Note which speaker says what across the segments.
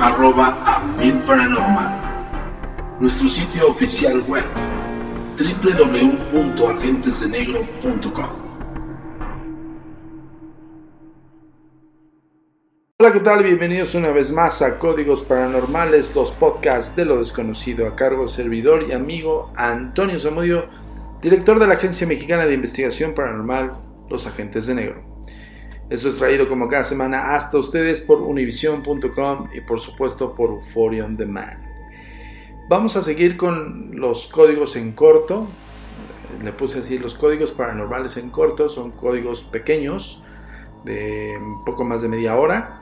Speaker 1: arroba a mi paranormal nuestro sitio oficial web www.agentesdenegro.com. Hola, ¿qué tal? Bienvenidos una vez más a Códigos Paranormales, los podcasts de lo desconocido, a cargo servidor y amigo Antonio Zamudio, director de la Agencia Mexicana de Investigación Paranormal, Los Agentes de Negro. Esto es traído como cada semana hasta ustedes por univision.com y por supuesto por Euphoria Demand. Vamos a seguir con los códigos en corto. Le puse así los códigos paranormales en corto. Son códigos pequeños de un poco más de media hora.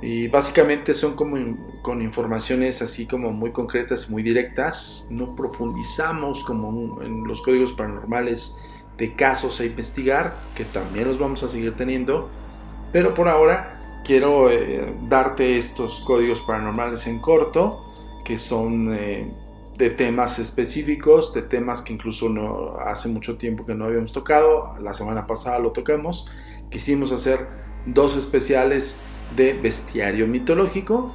Speaker 1: Y básicamente son como con informaciones así como muy concretas, muy directas. No profundizamos como en los códigos paranormales de casos a investigar, que también los vamos a seguir teniendo. Pero por ahora quiero eh, darte estos códigos paranormales en corto que son eh, de temas específicos, de temas que incluso no, hace mucho tiempo que no habíamos tocado, la semana pasada lo tocamos, quisimos hacer dos especiales de bestiario mitológico,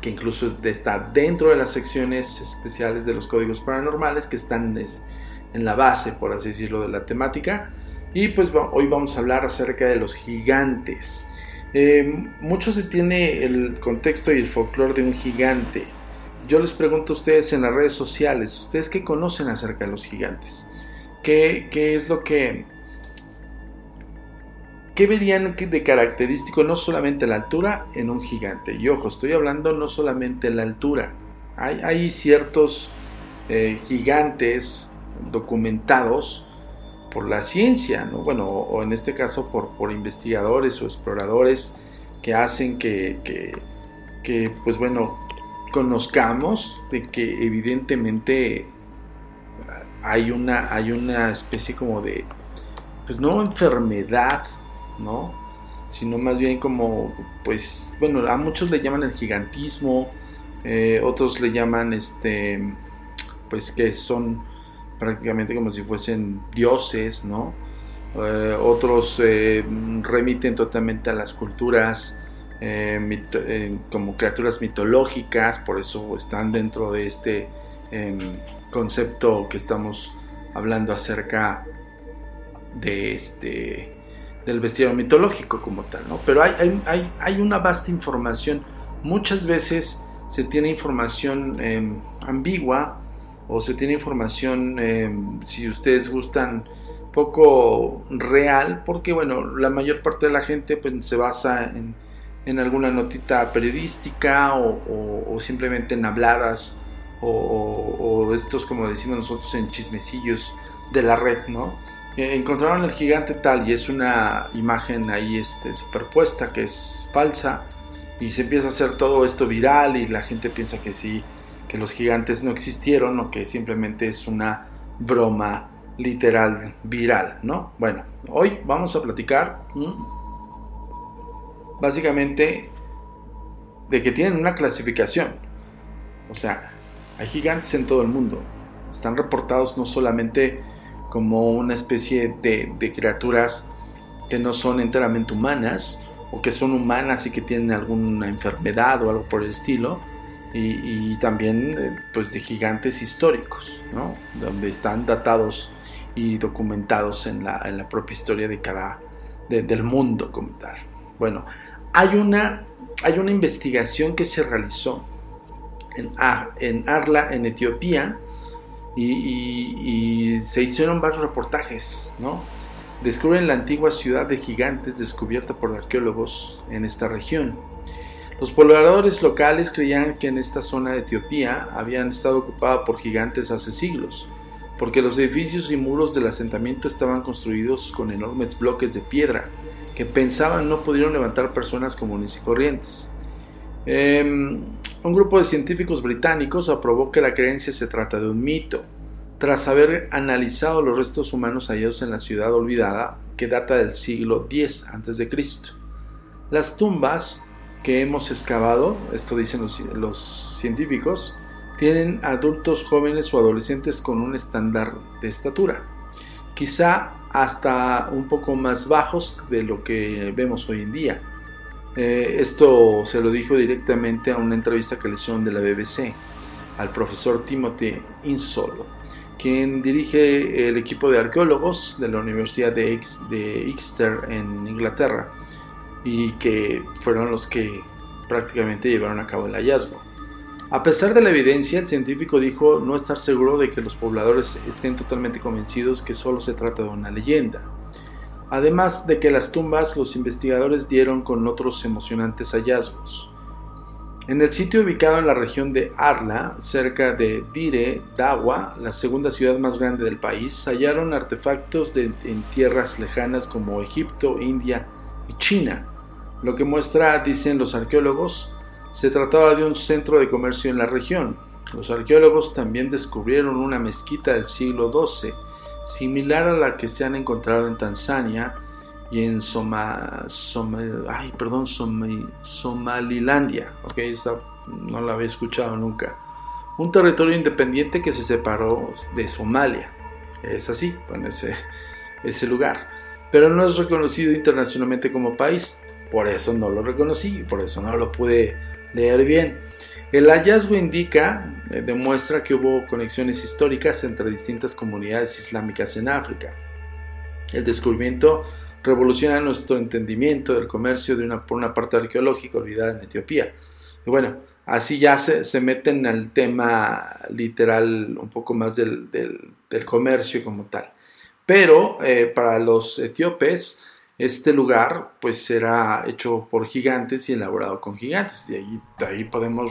Speaker 1: que incluso está dentro de las secciones especiales de los códigos paranormales que están en la base, por así decirlo, de la temática. Y pues hoy vamos a hablar acerca de los gigantes. Eh, mucho se tiene el contexto y el folclore de un gigante yo les pregunto a ustedes en las redes sociales, ¿ustedes qué conocen acerca de los gigantes? ¿Qué, es lo que... ¿Qué verían de característico no solamente la altura en un gigante? Y ojo, estoy hablando no solamente la altura. Hay, ciertos eh, gigantes documentados por la ciencia, ¿no? bueno, o, en este caso por, por, investigadores o exploradores que hacen que, que, que pues bueno, conozcamos de que evidentemente hay una, hay una especie como de, pues no enfermedad, ¿no? Sino más bien como, pues, bueno, a muchos le llaman el gigantismo, eh, otros le llaman, este, pues que son prácticamente como si fuesen dioses, ¿no? Eh, otros eh, remiten totalmente a las culturas eh, como criaturas mitológicas, por eso están dentro de este em, concepto que estamos hablando acerca de este del vestido mitológico como tal, ¿no? Pero hay, hay, hay una vasta información. Muchas veces se tiene información em, ambigua o se tiene información, em, si ustedes gustan, poco real, porque bueno, la mayor parte de la gente pues, se basa en en alguna notita periodística o, simplemente en habladas o, estos, como decimos nosotros, en chismecillos de la red, ¿no? Eh, encontraron el gigante tal y es una imagen ahí este, superpuesta que es falsa y se empieza a hacer todo esto viral y la gente piensa que sí, que los gigantes no existieron o que simplemente es una broma literal viral, ¿no? Bueno, hoy vamos a platicar básicamente de que tienen una clasificación. O sea, hay gigantes en todo el mundo. Están reportados no solamente como una especie de, criaturas que no son enteramente humanas, o que son humanas y que tienen alguna enfermedad o algo por el estilo, y, también eh, pues de gigantes históricos, ¿no? donde están datados y documentados en la, en la propia historia de cada, del mundo como. Bueno, hay una, hay una investigación que se realizó en, en Arla, en Etiopía, y, se hicieron varios reportajes, ¿no? Descubren la antigua ciudad de gigantes descubierta por arqueólogos en esta región. Los pobladores locales creían que en esta zona de Etiopía habían estado ocupada por gigantes hace siglos, porque los edificios y muros del asentamiento estaban construidos con enormes bloques de piedra que pensaban no pudieron levantar personas comunes y corrientes. Em, un grupo de científicos británicos aprobó que la creencia se trata de un mito, tras haber analizado los restos humanos hallados en la ciudad olvidada que data del siglo X a.C. Las tumbas que hemos excavado, esto dicen los, científicos, tienen adultos jóvenes o adolescentes con un estándar de estatura, quizá hasta un poco más bajos de lo que vemos hoy en día. Eh, esto se lo dijo directamente a una entrevista que le hicieron de la BBC al profesor Timothy Insolo, quien dirige el equipo de arqueólogos de la Universidad de, de Exeter en Inglaterra y que fueron los que prácticamente llevaron a cabo el hallazgo. A pesar de la evidencia, el científico dijo no estar seguro de que los pobladores estén totalmente convencidos que solo se trata de una leyenda. Además de que las tumbas los investigadores dieron con otros emocionantes hallazgos. En el sitio ubicado en la región de Arla, cerca de Dire Dawa, la segunda ciudad más grande del país, hallaron artefactos de, en tierras lejanas como Egipto, India China, lo que muestra, dicen los arqueólogos, se trataba de un centro de comercio en la región. Los arqueólogos también descubrieron una mezquita del siglo XII, similar a la que se han encontrado en Tanzania y en Somalilandia. Okay, no la había escuchado nunca. Un territorio independiente que se separó de Somalia. Es así, ese lugar. Pero no es reconocido internacionalmente como país. Por eso no lo reconocí, por eso no lo pude leer bien. El hallazgo indica, eh, demuestra que hubo conexiones históricas entre distintas comunidades islámicas en África. El descubrimiento revoluciona nuestro entendimiento del comercio de una, por una parte arqueológica olvidada en Etiopía. Y bueno, así ya se, se meten al tema literal un poco más del, del, comercio como tal. Pero eh, para los etíopes, este lugar pues será hecho por gigantes y elaborado con gigantes. Y ahí, ahí podemos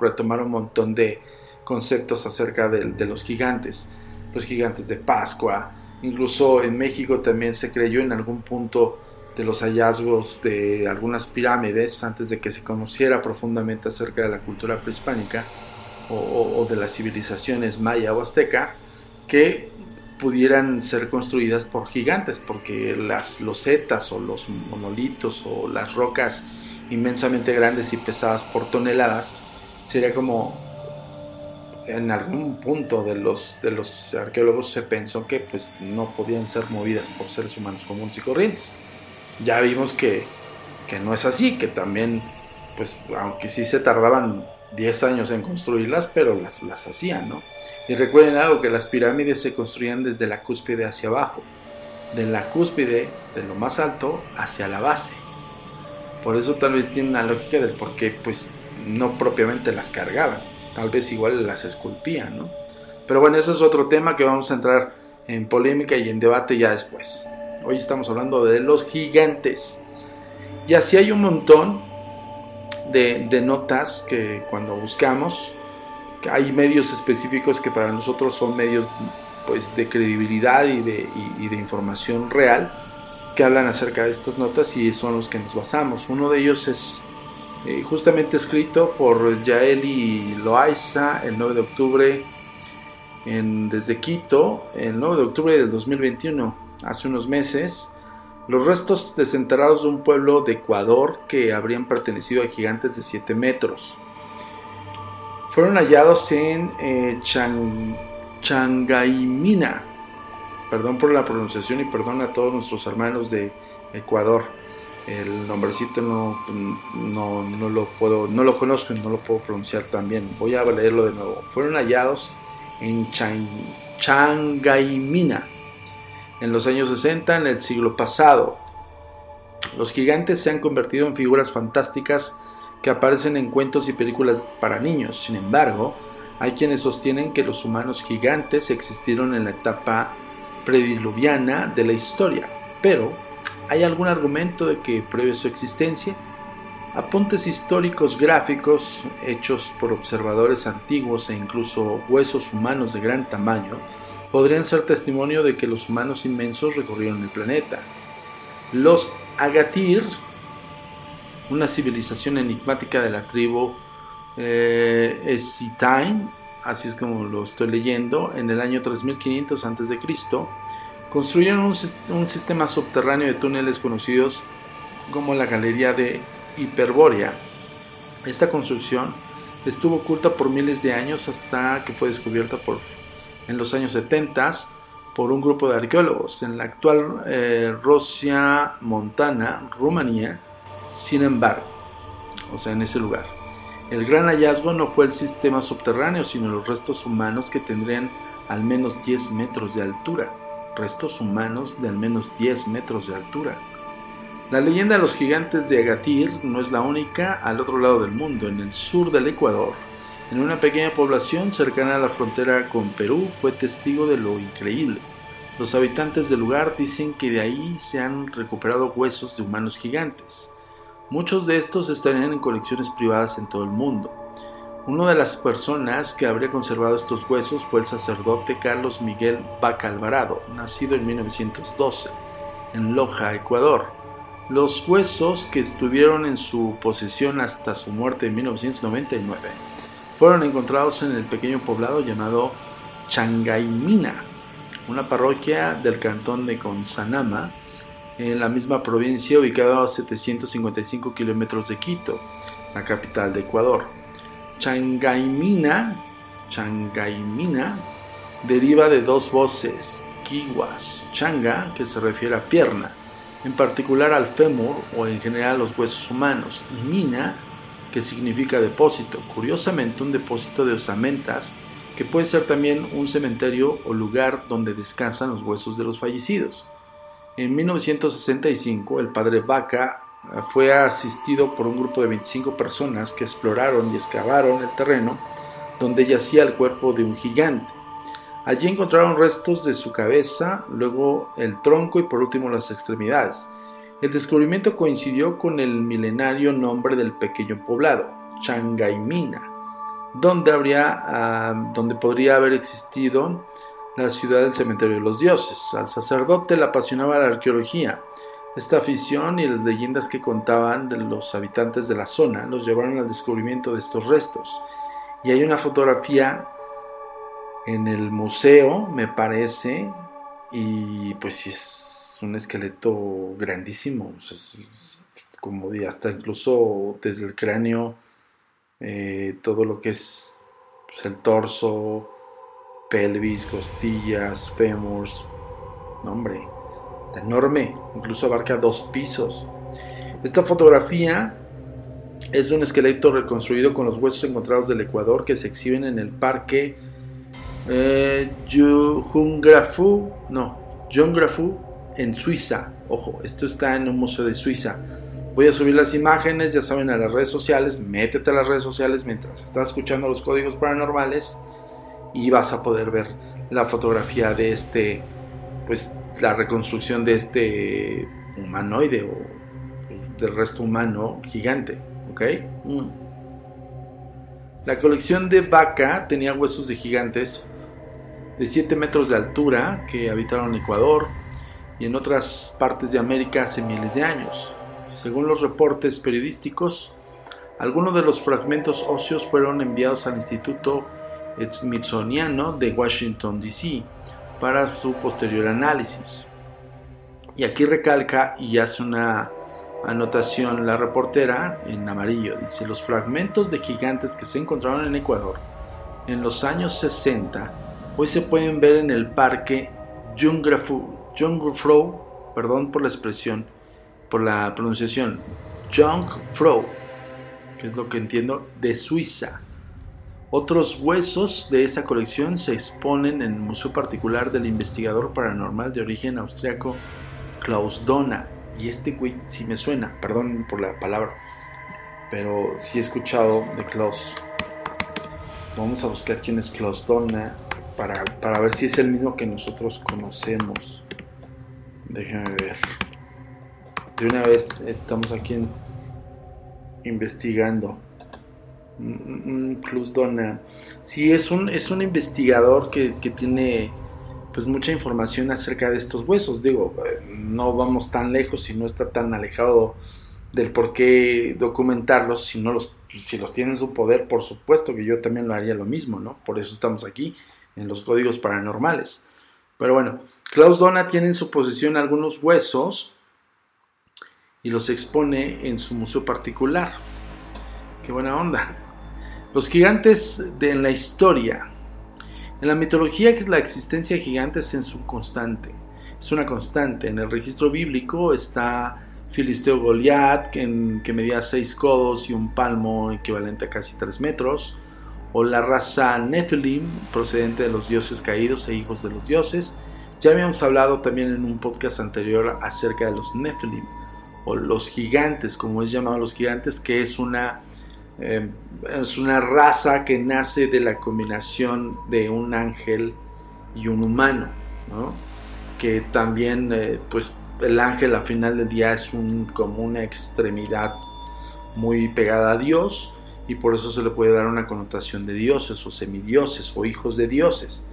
Speaker 1: retomar un montón de conceptos acerca de, los gigantes. Los gigantes de Pascua. Incluso en México también se creyó en algún punto de los hallazgos de algunas pirámides antes de que se conociera profundamente acerca de la cultura prehispánica o, o de las civilizaciones maya o azteca que pudieran ser construidas por gigantes, porque las losetas o los monolitos o las rocas inmensamente grandes y pesadas por toneladas, sería como en algún punto de los, de los arqueólogos se pensó que pues no podían ser movidas por seres humanos comunes y corrientes. Ya vimos que, que no es así, que también, pues aunque sí se tardaban 10 años en construirlas, pero las, las hacían, ¿no? Y recuerden algo, que las pirámides se construían desde la cúspide hacia abajo, de la cúspide, de lo más alto, hacia la base. Por eso tal vez tiene una lógica del por qué pues no propiamente las cargaban, tal vez igual las esculpían, ¿no? Pero bueno, eso es otro tema que vamos a entrar en polémica y en debate ya después. Hoy estamos hablando de los gigantes. Y así hay un montón de, notas que cuando buscamos hay medios específicos que para nosotros son medios pues, de credibilidad y de, de información real que hablan acerca de estas notas y son los que nos basamos. Uno de ellos es eh, justamente escrito por Yaeli Loaiza el 9 de octubre en, desde Quito, el 9 de octubre del 2021, hace unos meses. Los restos desenterrados de un pueblo de Ecuador que habrían pertenecido a gigantes de 7 metros fueron hallados en eh, Changaimina. Perdón por la pronunciación y perdón a todos nuestros hermanos de Ecuador. El nombrecito no, no, lo puedo, no lo conozco y no lo puedo pronunciar también. Voy a leerlo de nuevo. Fueron hallados en Changaimina en los años 60 en el siglo pasado. Los gigantes se han convertido en figuras fantásticas que aparecen en cuentos y películas para niños. Sin embargo, hay quienes sostienen que los humanos gigantes existieron en la etapa prediluviana de la historia, pero ¿hay algún argumento de que pruebe su existencia? Apuntes históricos gráficos hechos por observadores antiguos e incluso huesos humanos de gran tamaño podrían ser testimonio de que los humanos inmensos recorrieron el planeta. Los Agatir, una civilización enigmática de la tribu eh, así es como lo estoy leyendo, en el año 3500 a.C., construyeron un, un, sistema subterráneo de túneles conocidos como la Galería de Hiperbórea. Esta construcción estuvo oculta por miles de años hasta que fue descubierta por, en los años 70 por un grupo de arqueólogos en la actual eh, Rusia Montana, Rumanía, sin embargo, o sea, en ese lugar. El gran hallazgo no fue el sistema subterráneo, sino los restos humanos que tendrían al menos 10 metros de altura. Restos humanos de al menos 10 metros de altura. La leyenda de los gigantes de Agatir no es la única al otro lado del mundo, en el sur del Ecuador. En una pequeña población cercana a la frontera con Perú fue testigo de lo increíble. Los habitantes del lugar dicen que de ahí se han recuperado huesos de humanos gigantes. Muchos de estos estarían en colecciones privadas en todo el mundo. Una de las personas que habría conservado estos huesos fue el sacerdote Carlos Miguel Baca Alvarado, nacido en 1912, en Loja, Ecuador. Los huesos que estuvieron en su posesión hasta su muerte en 1999 fueron encontrados en el pequeño poblado llamado Changaimina, una parroquia del cantón de Consanama, en la misma provincia, ubicado a 755 kilómetros de Quito, la capital de Ecuador. Changaimina, Changaimina deriva de dos voces, kiwas, changa, que se refiere a pierna, en particular al fémur o en general los huesos humanos, y mina, que significa depósito, curiosamente un depósito de osamentas, que puede ser también un cementerio o lugar donde descansan los huesos de los fallecidos. En 1965, el padre Vaca eh, fue asistido por un grupo de 25 personas que exploraron y excavaron el terreno donde yacía el cuerpo de un gigante. Allí encontraron restos de su cabeza, luego el tronco y por último las extremidades. El descubrimiento coincidió con el milenario nombre del pequeño poblado, Changaimina, donde, habría, ah, donde podría haber existido la ciudad del cementerio de los dioses. Al sacerdote le apasionaba la arqueología. Esta afición y las leyendas que contaban de los habitantes de la zona los llevaron al descubrimiento de estos restos. Y hay una fotografía en el museo, me parece, y pues es un esqueleto grandísimo, como de hasta incluso desde el cráneo, eh, todo lo que es pues, el torso, pelvis, costillas, fémurs. hombre, enorme, incluso abarca dos pisos. Esta fotografía es un esqueleto reconstruido con los huesos encontrados del Ecuador que se exhiben en el parque eh, no, Jungrafu en Suiza. Ojo, esto está en un museo de Suiza. Voy a subir las imágenes, ya saben, a las redes sociales. Métete a las redes sociales mientras estás escuchando los códigos paranormales y vas a poder ver la fotografía de este, pues la reconstrucción de este humanoide o del resto humano gigante, ¿ok? Mm. La colección de Vaca tenía huesos de gigantes de 7 metros de altura que habitaron Ecuador y en otras partes de América hace miles de años. Según los reportes periodísticos, algunos de los fragmentos óseos fueron enviados al Instituto Smithsoniano de Washington, D.C. para su posterior análisis. Y aquí recalca y hace una anotación la reportera en amarillo. Dice, los fragmentos de gigantes que se encontraron en Ecuador en los años 60 hoy se pueden ver en el parque Jungfrau, perdón por la expresión, por la pronunciación, Jungfrau, que es lo que entiendo, de Suiza. Otros huesos de esa colección se exponen en el museo particular del investigador paranormal de origen austriaco Klaus Donna. Y este güey sí me suena, perdón por la palabra, pero sí he escuchado de Klaus. Vamos a buscar quién es Klaus Donna para, para ver si es el mismo que nosotros conocemos. Déjame ver. De una vez estamos aquí investigando. Klaus Donna. Sí, es un, es un investigador que, que tiene pues mucha información acerca de estos huesos. Digo, eh, no vamos tan lejos y no está tan alejado del por qué documentarlos si no los si los tienen en su poder, por supuesto que yo también lo haría lo mismo, ¿no? Por eso estamos aquí en los códigos paranormales. Pero bueno, Klaus Donna tiene en su posesión algunos huesos y los expone en su museo particular. Qué buena onda. Los gigantes de la historia en la mitología la existencia de gigantes en su constante. Es una constante. En el registro bíblico está Filisteo Goliat, que, que medía seis codos y un palmo equivalente a casi tres metros. O la raza Nephilim, procedente de los dioses caídos e hijos de los dioses. Ya habíamos hablado también en un podcast anterior acerca de los Nephilim, o los gigantes, como es llamado los gigantes, que es una Em, es una raza que nace de la combinación de un ángel y un humano, que también, eh, pues el ángel al final del día es un, como una extremidad muy pegada a Dios y por eso se le puede dar una connotación de dioses o semidioses o hijos de dioses,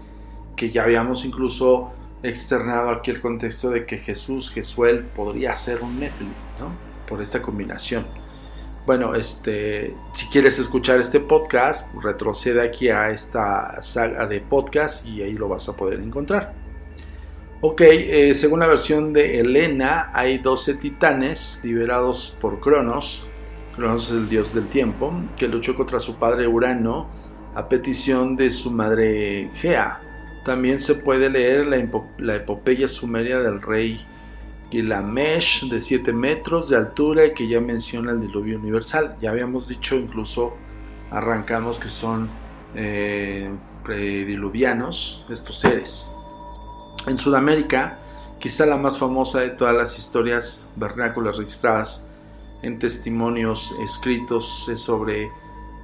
Speaker 1: que ya habíamos incluso externado aquí el contexto de que Jesús, Jesuel, podría ser un Nephilim, ¿no? por esta combinación. Bueno, este, si quieres escuchar este podcast, retrocede aquí a esta saga de podcast y ahí lo vas a poder encontrar. Ok, eh, según la versión de Helena, hay 12 titanes liberados por Cronos. Cronos es el dios del tiempo, que luchó contra su padre Urano a petición de su madre Gea. También se puede leer la, epopeya sumeria del rey mesh de 7 metros de altura y que ya menciona el diluvio universal. Ya habíamos dicho, incluso arrancamos que son eh, prediluvianos estos seres. En Sudamérica, quizá la más famosa de todas las historias vernáculas registradas en testimonios escritos es sobre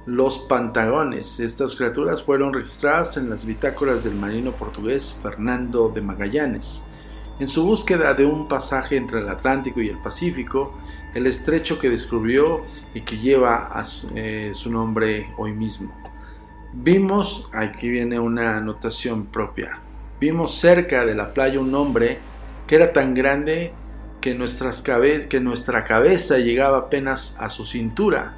Speaker 1: los pantagones. Estas criaturas fueron registradas en las bitácoras del marino portugués Fernando de Magallanes en su búsqueda de un pasaje entre el Atlántico y el Pacífico, el estrecho que descubrió y que lleva a su, eh, nombre hoy mismo. Vimos, aquí viene una anotación propia, vimos cerca de la playa un hombre que era tan grande que, nuestras que nuestra cabeza llegaba apenas a su cintura.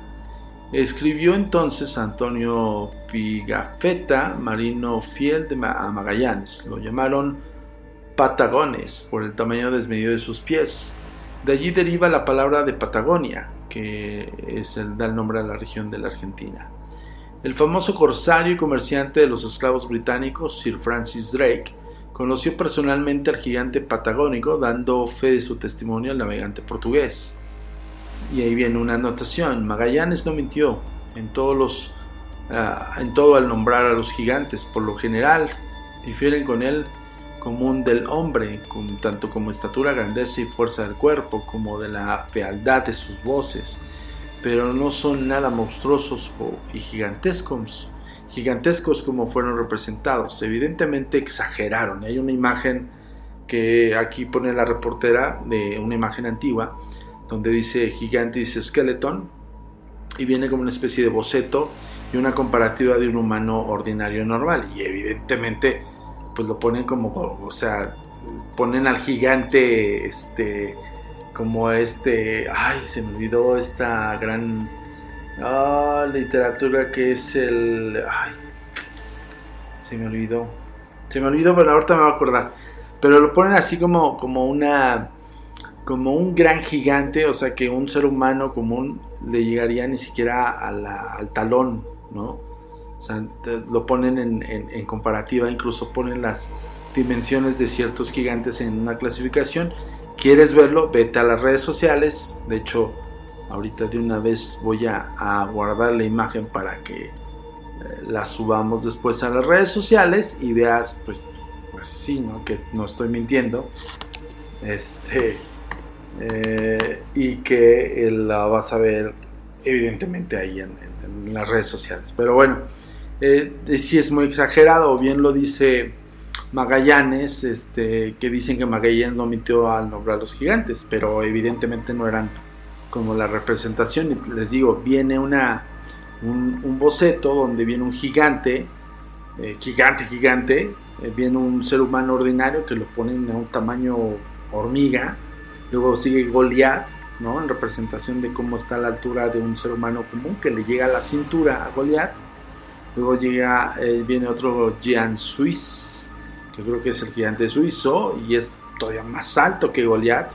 Speaker 1: Escribió entonces Antonio Pigafetta, marino fiel de Magallanes. Lo llamaron patagones por el tamaño desmedido de sus pies. De allí deriva la palabra de Patagonia, que es el, da el nombre a la región de la Argentina. El famoso corsario y comerciante de los esclavos británicos, Sir Francis Drake, conoció personalmente al gigante patagónico, dando fe de su testimonio al navegante portugués. Y ahí viene una anotación: Magallanes no mintió en, todos los, ah, en todo al nombrar a los gigantes. Por lo general, difieren con él común del hombre, con, tanto como estatura, grandeza y fuerza del cuerpo, como de la fealdad de sus voces, pero no son nada monstruosos y gigantescos, gigantescos como fueron representados. Evidentemente exageraron. Hay una imagen que aquí pone la reportera de una imagen antigua, donde dice gigante dice skeleton, y viene como una especie de boceto y una comparativa de un humano ordinario normal. Y evidentemente pues lo ponen como, o sea, ponen al gigante, este, como este, ay, se me olvidó esta gran ah, literatura que es el, ay, se me olvidó, se me olvidó, pero ahorita me voy a acordar, pero lo ponen así como, como una, como un gran gigante, o sea que un ser humano común le llegaría ni siquiera al talón, ¿no? lo ponen en, comparativa, incluso ponen las dimensiones de ciertos gigantes en una clasificación. ¿Quieres verlo? Vete a las redes sociales. De hecho, ahorita de una vez voy a, guardar la imagen para que eh, la subamos después a las redes sociales y veas, pues, pues sí, ¿no? Que no estoy mintiendo. Este. Eh, y que la vas a ver evidentemente ahí en, las redes sociales. Pero bueno, eh, si es muy exagerado, o bien lo dice Magallanes, este, que dicen que Magallanes no mintió al nombrar a los gigantes, pero evidentemente no eran como la representación. Y les digo, viene una, un, boceto donde viene un gigante, eh, gigante, gigante, eh, viene un ser humano ordinario que lo ponen a un tamaño hormiga, luego sigue Goliath, ¿no? en representación de cómo está la altura de un ser humano común que le llega a la cintura a Goliath. Luego llega, eh, viene otro Jean Suisse, que creo que es el gigante suizo y es todavía más alto que Goliath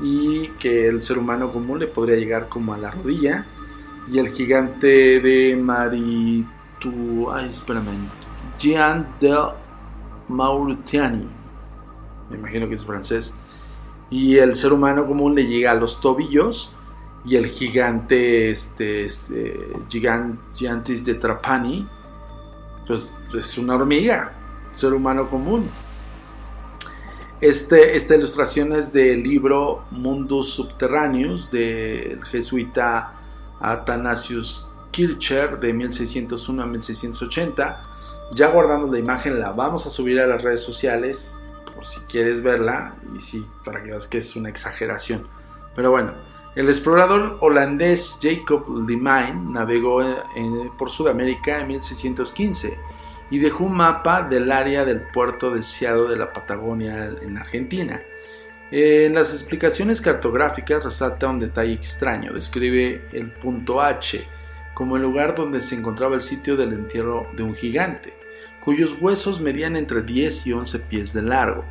Speaker 1: y que el ser humano común le podría llegar como a la rodilla. Y el gigante de Maritu, ay, espérame, Jean de Mauritanie, me imagino que es francés y el ser humano común le llega a los tobillos y el gigante este eh, gigantes de Trapani pues es una hormiga ser humano común. Este, esta ilustración es del libro Mundus Subterraneus del jesuita Athanasius Kircher de 1601 a 1680 ya guardando la imagen la vamos a subir a las redes sociales por si quieres verla y sí, para que veas que es una exageración. Pero bueno, el explorador holandés Jacob Leemine navegó por Sudamérica en 1615 y dejó un mapa del área del puerto deseado de la Patagonia en Argentina. En las explicaciones cartográficas resalta un detalle extraño, describe el punto H como el lugar donde se encontraba el sitio del entierro de un gigante cuyos huesos medían entre 10 y 11 pies de largo,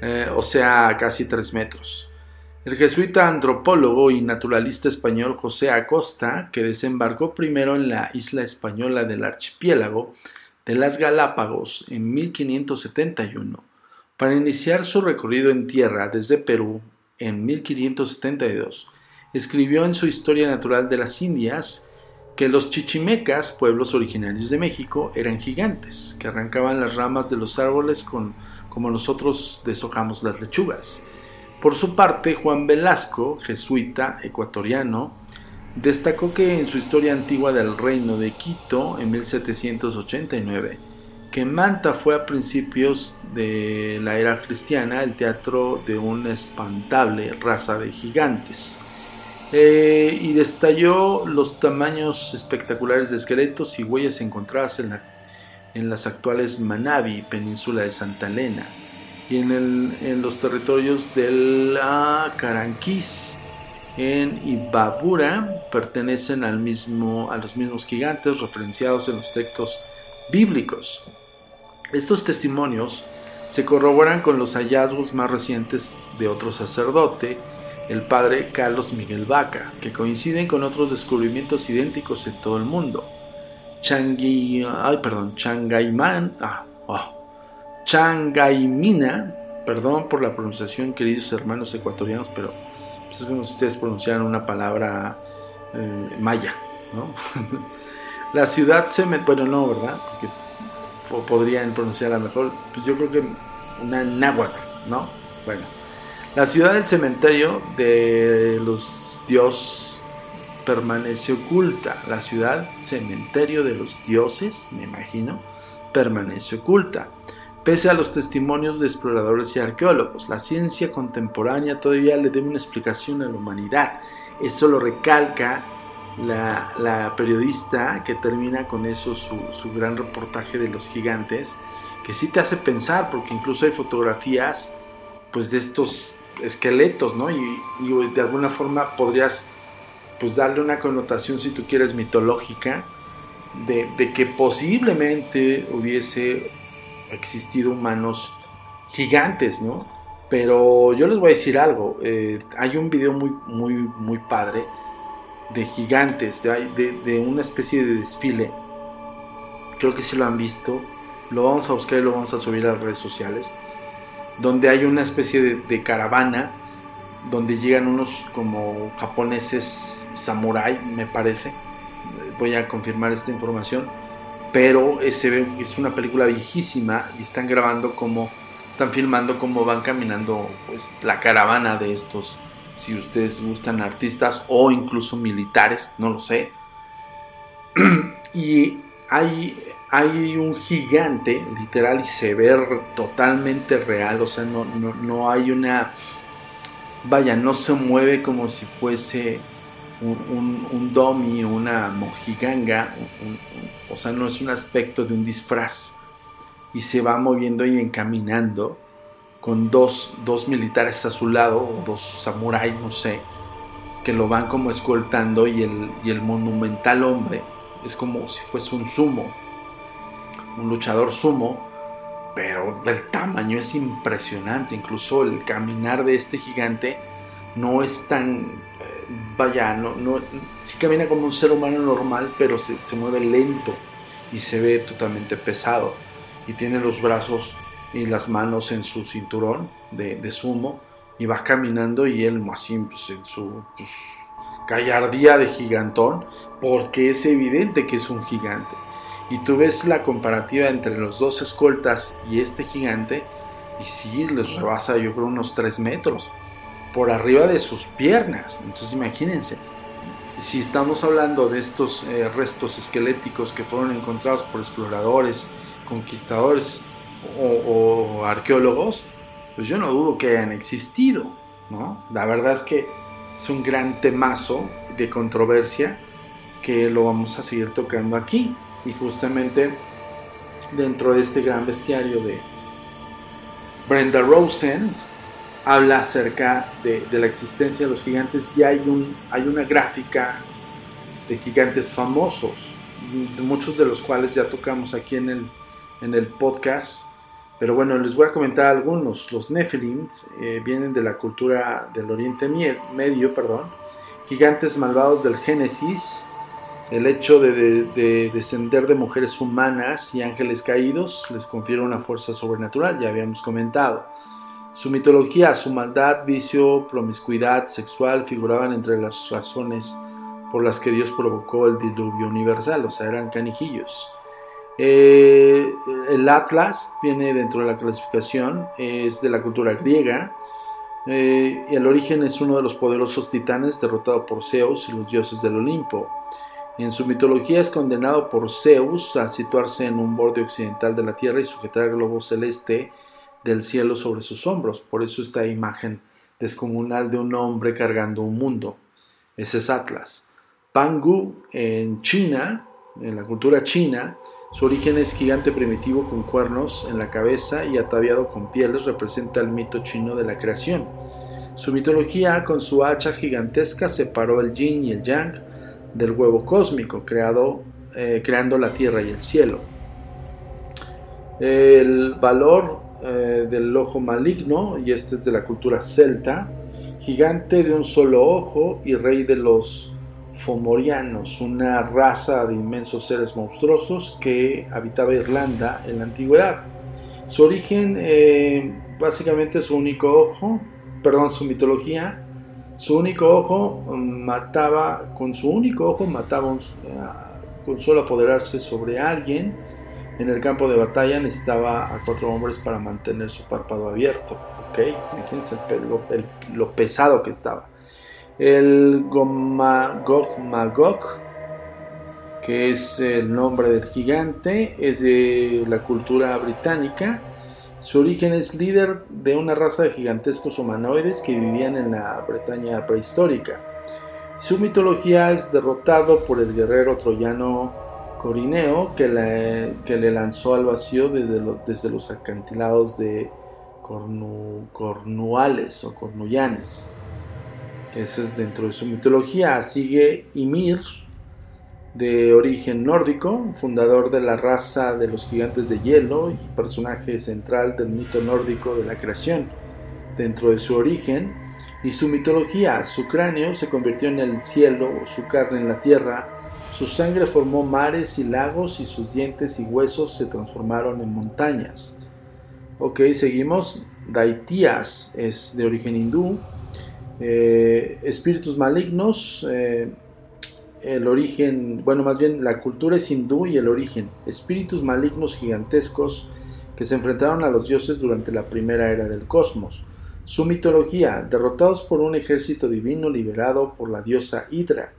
Speaker 1: eh, o sea, casi 3 metros. El jesuita antropólogo y naturalista español José Acosta, que desembarcó primero en la isla española del archipiélago de las Galápagos en 1571, para iniciar su recorrido en tierra desde Perú en 1572, escribió en su Historia Natural de las Indias que los chichimecas, pueblos originarios de México, eran gigantes, que arrancaban las ramas de los árboles con, como nosotros deshojamos las lechugas. Por su parte, Juan Velasco, jesuita ecuatoriano, destacó que en su historia antigua del reino de Quito, en 1789, que Manta fue a principios de la era cristiana el teatro de una espantable raza de gigantes eh, y destalló los tamaños espectaculares de esqueletos y huellas encontradas en, la, en las actuales Manabi, península de Santa Elena, y en, el, en los territorios de la Caranquís. En Ibabura pertenecen al mismo, a los mismos gigantes referenciados en los textos bíblicos. Estos testimonios se corroboran con los hallazgos más recientes de otro sacerdote, el padre Carlos Miguel Vaca, que coinciden con otros descubrimientos idénticos en todo el mundo. Changi, ay, perdón, Changaiman, ah, oh, Changaimina, perdón por la pronunciación, queridos hermanos ecuatorianos, pero pues, es como si ustedes pronunciaran una palabra eh, maya, ¿no? la ciudad se me, bueno, no, ¿verdad? Porque podrían pronunciarla mejor, pues yo creo que una náhuatl, ¿no? Bueno la ciudad del cementerio de los dios permanece oculta. La ciudad cementerio de los dioses, me imagino, permanece oculta. Pese a los testimonios de exploradores y arqueólogos, la ciencia contemporánea todavía le debe una explicación a la humanidad. Eso lo recalca la, periodista que termina con eso su, su, gran reportaje de los gigantes, que sí te hace pensar, porque incluso hay fotografías pues de estos esqueletos, ¿no? Y, de alguna forma podrías pues darle una connotación, si tú quieres, mitológica, de, que posiblemente hubiese existido humanos gigantes, ¿no? Pero yo les voy a decir algo, eh, hay un video muy, muy, muy padre de gigantes, de, de, una especie de desfile creo que sí lo han visto, lo vamos a buscar y lo vamos a subir a las redes sociales, donde hay una especie de, caravana, donde llegan unos como japoneses samurai, me parece, voy a confirmar esta información, pero se ve es una película viejísima y están grabando como están filmando cómo van caminando pues la caravana de estos si ustedes gustan artistas o incluso militares no lo sé. Y hay hay un gigante literal y se ve totalmente real o sea no, no, no hay una vaya no se mueve como si fuese un, un, domi, una mojiganga, o sea, no es un aspecto de un disfraz. Y se va moviendo y encaminando con dos, dos militares a su lado, o dos samuráis, no sé, que lo van como escoltando y el, y el monumental hombre es como si fuese un sumo, un luchador sumo, pero el tamaño es impresionante, incluso el caminar de este gigante no es tan vaya, no, no, sí camina como un ser humano normal, pero se, mueve lento y se ve totalmente pesado. Y tiene los brazos y las manos en su cinturón de, de sumo y va caminando y él así pues, en su pues, gallardía de gigantón, porque es evidente que es un gigante. Y tú ves la comparativa entre los dos escoltas y este gigante, y sí, les rebasa yo creo unos 3 metros por arriba de sus piernas. Entonces imagínense, si estamos hablando de estos eh, restos esqueléticos que fueron encontrados por exploradores, conquistadores o, arqueólogos, pues yo no dudo que hayan existido, ¿no? La verdad es que es un gran temazo de controversia que lo vamos a seguir tocando aquí. Y justamente dentro de este gran bestiario de Brenda Rosen, habla acerca de, la existencia de los gigantes y hay, un, hay una gráfica de gigantes famosos, muchos de los cuales ya tocamos aquí en el, en el podcast. Pero bueno, les voy a comentar algunos. Los Nephilims eh, vienen de la cultura del Oriente Medio, perdón. Gigantes malvados del Génesis. El hecho de, de, descender de mujeres humanas y ángeles caídos les confiere una fuerza sobrenatural, ya habíamos comentado. Su mitología, su maldad, vicio, promiscuidad sexual figuraban entre las razones por las que Dios provocó el diluvio universal, o sea, eran canijillos. Eh, el Atlas viene dentro de la clasificación, es de la cultura griega. Eh, el origen es uno de los poderosos titanes derrotado por Zeus y los dioses del Olimpo. En su mitología es condenado por Zeus a situarse en un borde occidental de la Tierra y sujetar el globo celeste del cielo sobre sus hombros. Por eso esta imagen descomunal de un hombre cargando un mundo. Ese es Atlas. Pangu en China, en la cultura china, su origen es gigante primitivo con cuernos en la cabeza y ataviado con pieles, representa el mito chino de la creación. Su mitología, con su hacha gigantesca, separó el yin y el yang del huevo cósmico, creado, eh, creando la tierra y el cielo. El valor eh, del ojo maligno, y este es de la cultura celta, gigante de un solo ojo y rey de los Fomorianos, una raza de inmensos seres monstruosos que habitaba Irlanda en la antigüedad. Su origen, eh, básicamente su único ojo, perdón, su mitología, su único ojo mataba, con su único ojo mataba eh, con solo apoderarse sobre alguien, en el campo de batalla necesitaba a cuatro hombres para mantener su párpado abierto. ¿Ok? Imagínense lo, pesado que estaba. El Gomagog Magog, que es el nombre del gigante, es de la cultura británica. Su origen es líder de una raza de gigantescos humanoides que vivían en la Bretaña prehistórica. Su mitología es derrotado por el guerrero troyano Corineo que le, lanzó al vacío desde, desde los acantilados de Cornuales o Cornullanes. Ese es dentro de su mitología. Sigue Ymir, de origen nórdico, fundador de la raza de los gigantes de hielo y personaje central del mito nórdico de la creación. Dentro de su origen, y su mitología. Su cráneo se convirtió en el cielo, su carne en la tierra, su sangre formó mares y lagos y sus dientes y huesos se transformaron en montañas. Ok, seguimos. Daitias es de origen hindú. Eh, espíritus malignos, eh, el origen, bueno, más bien la cultura es hindú y el origen. Espíritus malignos gigantescos que se enfrentaron a los dioses durante la primera era del cosmos. Su mitología, derrotados por un ejército divino liberado por la diosa Hidra,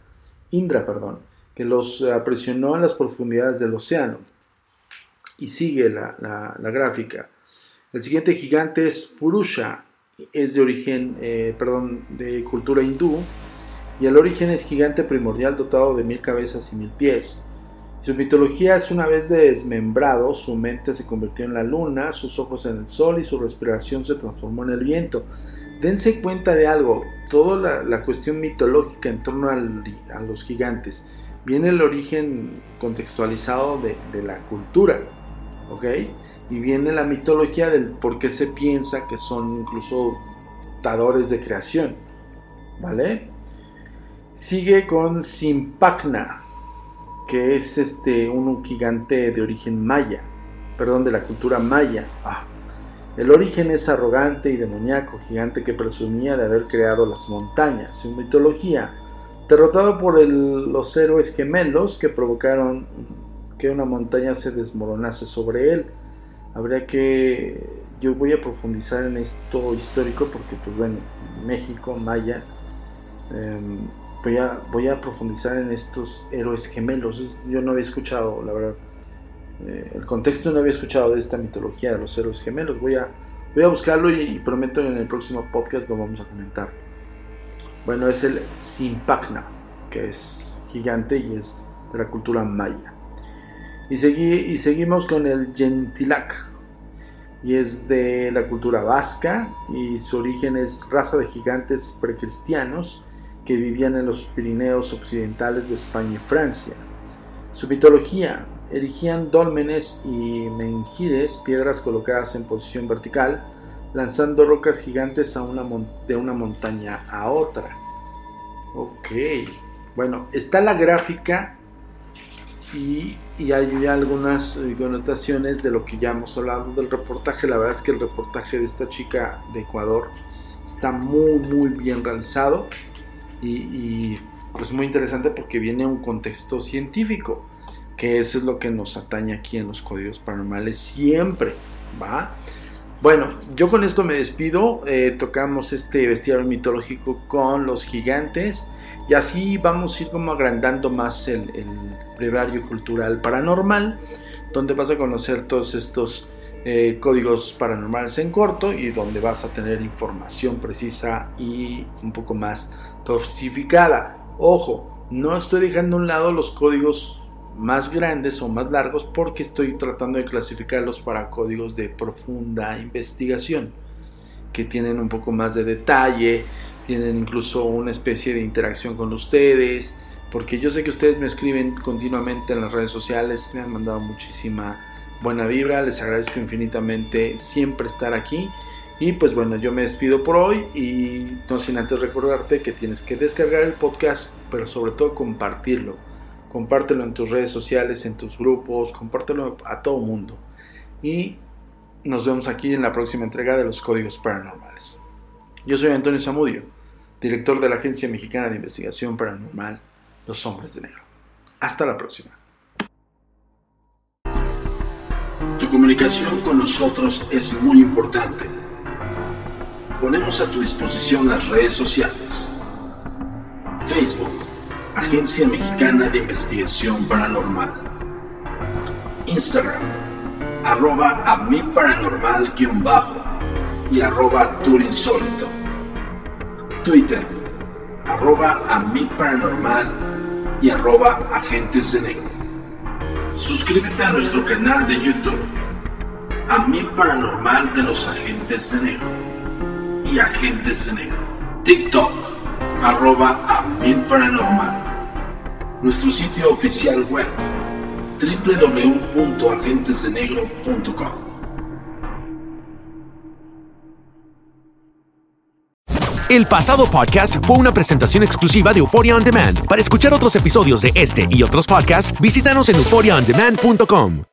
Speaker 1: Indra, perdón, que los aprisionó en las profundidades del océano. Y sigue la, gráfica. El siguiente gigante es Purusha, es de origen, eh, perdón, de cultura hindú, y el origen es gigante primordial dotado de mil cabezas y mil pies. Su mitología es una vez desmembrado, su mente se convirtió en la luna, sus ojos en el sol y su respiración se transformó en el viento. Dense cuenta de algo, toda la, cuestión mitológica en torno a los gigantes viene el origen contextualizado de, la cultura, ¿ok? Y viene la mitología del por qué se piensa que son incluso dadores de creación, ¿vale? Sigue con Simpacna, que es este, un gigante de origen maya, perdón, de la cultura maya. Ah, el origen es arrogante y demoníaco, gigante que presumía de haber creado las montañas. Su mitología, derrotado por los héroes gemelos que provocaron que una montaña se desmoronase sobre él. Habría que, yo voy a profundizar en esto histórico porque, pues bueno, México, Maya, em, voy a, profundizar en estos héroes gemelos. Yo no había escuchado, la verdad, eh, el contexto no había escuchado de esta mitología de los héroes gemelos. Voy a, voy a buscarlo y, prometo en el próximo podcast lo vamos a comentar. Bueno, es el Simpacna, que es gigante y es de la cultura maya. Y, y seguimos con el Gentilac, y es de la cultura vasca y su origen es raza de gigantes precristianos que vivían en los Pirineos occidentales de España y Francia. Su mitología, erigían dólmenes y menjires, piedras colocadas en posición vertical, lanzando rocas gigantes a una de una montaña a otra. Ok, bueno, está la gráfica y, y, hay algunas connotaciones de lo que ya hemos hablado del reportaje. La verdad es que el reportaje de esta chica de Ecuador está muy, muy bien realizado y, pues muy interesante porque viene un contexto científico, que eso es lo que nos atañe aquí en los códigos paranormales siempre, ¿va? Bueno, yo con esto me despido, eh, tocamos este bestiario mitológico con los gigantes y así vamos a ir como agrandando más el, el brevario cultural paranormal, donde vas a conocer todos estos eh, códigos paranormales en corto y donde vas a tener información precisa y un poco más dosificada. Ojo, no estoy dejando a un lado los códigos más grandes o más largos porque estoy tratando de clasificarlos para códigos de profunda investigación que tienen un poco más de detalle, tienen incluso una especie de interacción con ustedes, porque yo sé que ustedes me escriben continuamente en las redes sociales, me han mandado muchísima buena vibra, les agradezco infinitamente siempre estar aquí y pues bueno, yo me despido por hoy y no sin antes recordarte que tienes que descargar el podcast, pero sobre todo compartirlo. Compártelo en tus redes sociales, en tus grupos, compártelo a todo mundo. Y nos vemos aquí en la próxima entrega de los Códigos Paranormales. Yo soy Antonio Zamudio, director de la Agencia Mexicana de Investigación Paranormal, Los Hombres de Negro. Hasta la próxima.
Speaker 2: Tu comunicación con nosotros es muy importante ponemos a tu disposición las redes sociales. Facebook, Agencia Mexicana de Investigación Paranormal. Instagram, arroba paranormal-bajo y arroba. Twitter, arroba a mi paranormal y arroba agentes de negro. Suscríbete a nuestro canal de YouTube, a mi paranormal de los agentes de negro Agentes de Negro. TikTok, arroba mil Paranormal. Nuestro sitio oficial web, www.agentesdenegro.com.
Speaker 3: El pasado podcast fue una presentación exclusiva de Euphoria On Demand. Para escuchar otros episodios de este y otros podcasts, visítanos en euphoriaondemand.com.